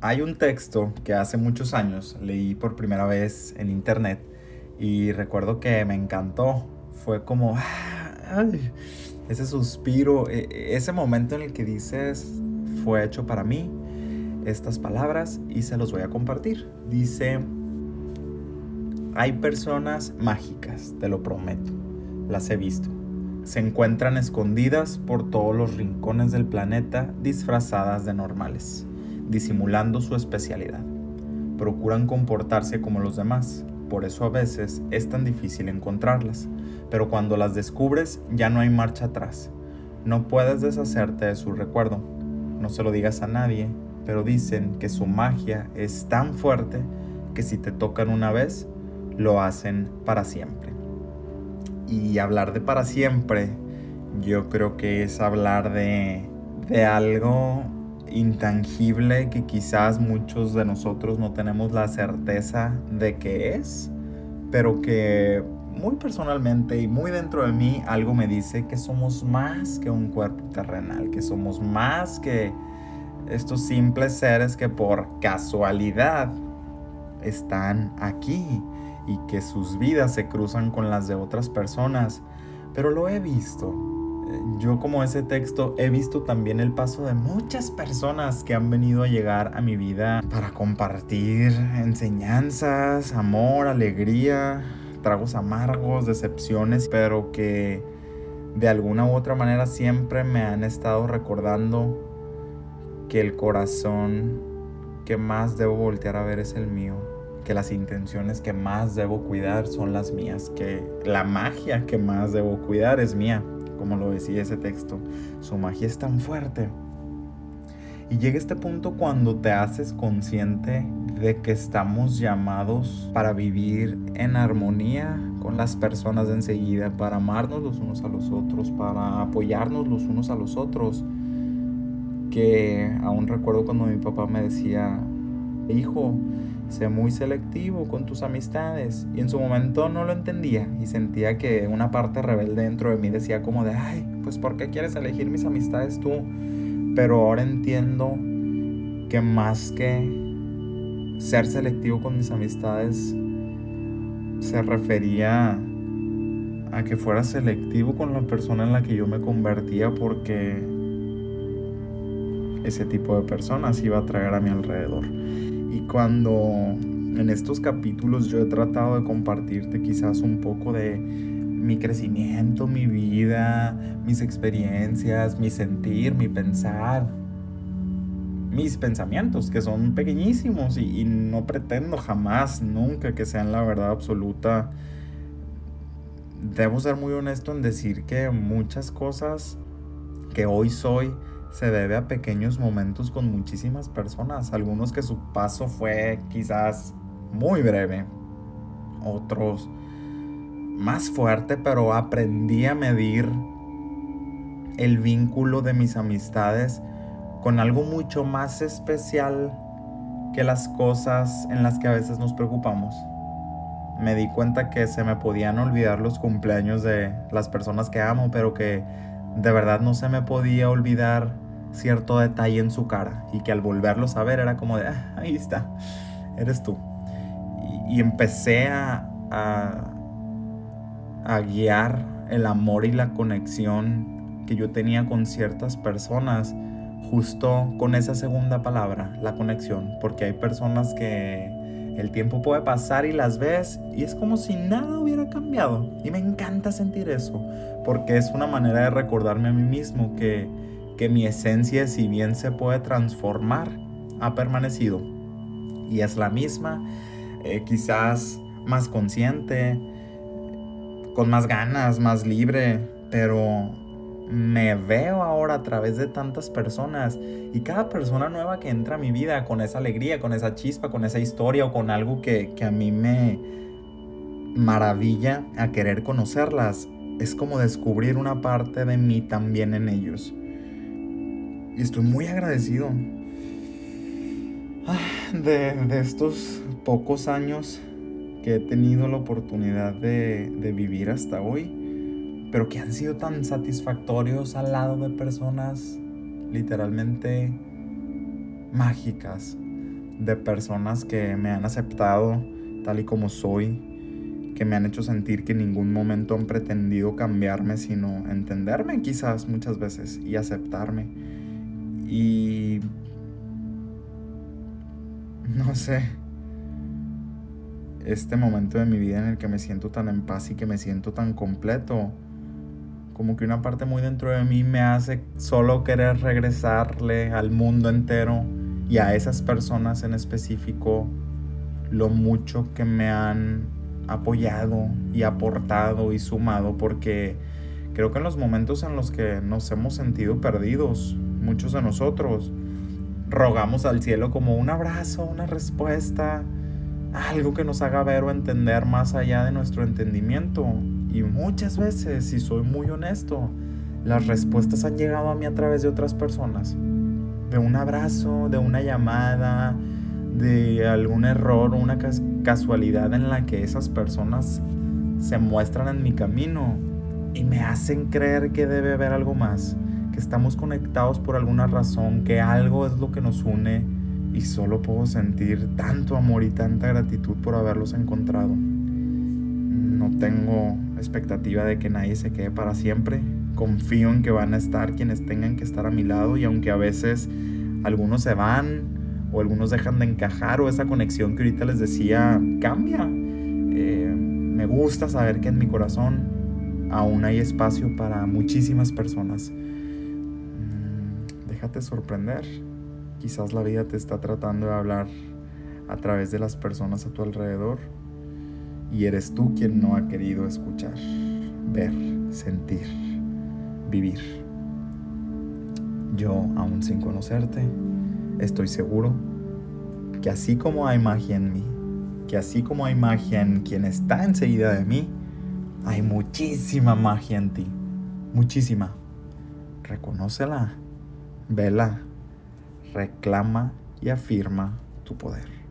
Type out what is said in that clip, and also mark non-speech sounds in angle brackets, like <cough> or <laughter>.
Hay un texto que hace muchos años leí por primera vez en internet y recuerdo que me encantó. Fue como <sighs> ese suspiro, e, e, ese momento en el que dices, fue hecho para mí estas palabras y se los voy a compartir. Dice, hay personas mágicas, te lo prometo, las he visto. Se encuentran escondidas por todos los rincones del planeta disfrazadas de normales disimulando su especialidad. Procuran comportarse como los demás, por eso a veces es tan difícil encontrarlas, pero cuando las descubres ya no hay marcha atrás. No puedes deshacerte de su recuerdo. No se lo digas a nadie, pero dicen que su magia es tan fuerte que si te tocan una vez, lo hacen para siempre. Y hablar de para siempre, yo creo que es hablar de, de algo intangible que quizás muchos de nosotros no tenemos la certeza de que es, pero que muy personalmente y muy dentro de mí algo me dice que somos más que un cuerpo terrenal, que somos más que estos simples seres que por casualidad están aquí y que sus vidas se cruzan con las de otras personas. Pero lo he visto, yo como ese texto he visto también el paso de muchas personas que han venido a llegar a mi vida para compartir enseñanzas, amor, alegría, tragos amargos, decepciones, pero que de alguna u otra manera siempre me han estado recordando que el corazón que más debo voltear a ver es el mío, que las intenciones que más debo cuidar son las mías, que la magia que más debo cuidar es mía como lo decía ese texto. Su magia es tan fuerte. Y llega este punto cuando te haces consciente de que estamos llamados para vivir en armonía con las personas de enseguida, para amarnos los unos a los otros, para apoyarnos los unos a los otros. Que aún recuerdo cuando mi papá me decía, hijo, sé muy selectivo con tus amistades. Y en su momento no lo entendía y sentía que una parte rebelde dentro de mí decía como de, ay, pues ¿por qué quieres elegir mis amistades tú? Pero ahora entiendo que más que ser selectivo con mis amistades, se refería a que fuera selectivo con la persona en la que yo me convertía porque ese tipo de personas iba a traer a mi alrededor. Y cuando en estos capítulos yo he tratado de compartirte quizás un poco de mi crecimiento, mi vida, mis experiencias, mi sentir, mi pensar, mis pensamientos, que son pequeñísimos y, y, no pretendo jamás, nunca que sean la verdad absoluta. Debo ser muy honesto en decir que muchas cosas que hoy soy se debe a pequeños momentos con muchísimas personas. Algunos que su paso fue quizás muy breve, otros más fuerte, pero aprendí a medir el vínculo de mis amistades con algo mucho más especial que las cosas en las que a veces nos preocupamos. Me di cuenta que se me podían olvidar los cumpleaños de las personas que amo, pero que de verdad no se me podía olvidar cierto detalle en su cara y que al volverlo a ver era como de, ah, ahí está, eres tú. Y, empecé a, a guiar el amor y la conexión que yo tenía con ciertas personas justo con esa segunda palabra, la conexión, porque hay personas que el tiempo puede pasar y las ves y es como si nada hubiera cambiado. Y me encanta sentir eso, porque es una manera de recordarme a mí mismo que que mi esencia, si bien se puede transformar, ha permanecido. Y es la misma, eh, quizás más consciente, con más ganas, más libre, pero me veo ahora a través de tantas personas y cada persona nueva que entra a mi vida con esa alegría, con esa chispa, con esa historia o con algo que, que a mí me maravilla a querer conocerlas, es como descubrir una parte de mí también en ellos. Y estoy muy agradecido ah, de, estos pocos años que he tenido la oportunidad de, de vivir hasta hoy, pero que han sido tan satisfactorios al lado de personas literalmente mágicas, de personas que me han aceptado tal y como soy, que me han hecho sentir que en ningún momento han pretendido cambiarme, sino entenderme quizás muchas veces y aceptarme. Y... no sé, este momento de mi vida en el que me siento tan en paz y que me siento tan completo, como que una parte muy dentro de mí me hace solo querer regresarle al mundo entero y a esas personas en específico lo mucho que me han apoyado y aportado y sumado porque creo que en los momentos en los que nos hemos sentido perdidos, muchos de nosotros, rogamos al cielo como un abrazo, una respuesta, algo que nos haga ver o entender más allá de nuestro entendimiento. Y muchas veces, si soy muy honesto, las respuestas han llegado a mí a través de otras personas. De un abrazo, de una llamada, de algún error o una casualidad en la que esas personas se muestran en mi camino y me hacen creer que debe haber algo más, que estamos conectados por alguna razón, que algo es lo que nos une y solo puedo sentir tanto amor y tanta gratitud por haberlos encontrado. No tengo expectativa de que nadie se quede para siempre. Confío en que van a estar quienes tengan que estar a mi lado y aunque a veces algunos se van o algunos dejan de encajar o esa conexión que ahorita les decía cambia, eh, me gusta saber que en mi corazón aún hay espacio para muchísimas personas. Déjate sorprender. Quizás la vida te está tratando de hablar a través de las personas a tu alrededor y eres tú quien no ha querido escuchar, ver, sentir, vivir. Yo, aún sin conocerte, estoy seguro que así como hay magia en mí, que así como hay magia en quien está enseguida de mí, hay muchísima magia en ti, muchísima. Reconócela, vela reclama y afirma tu poder.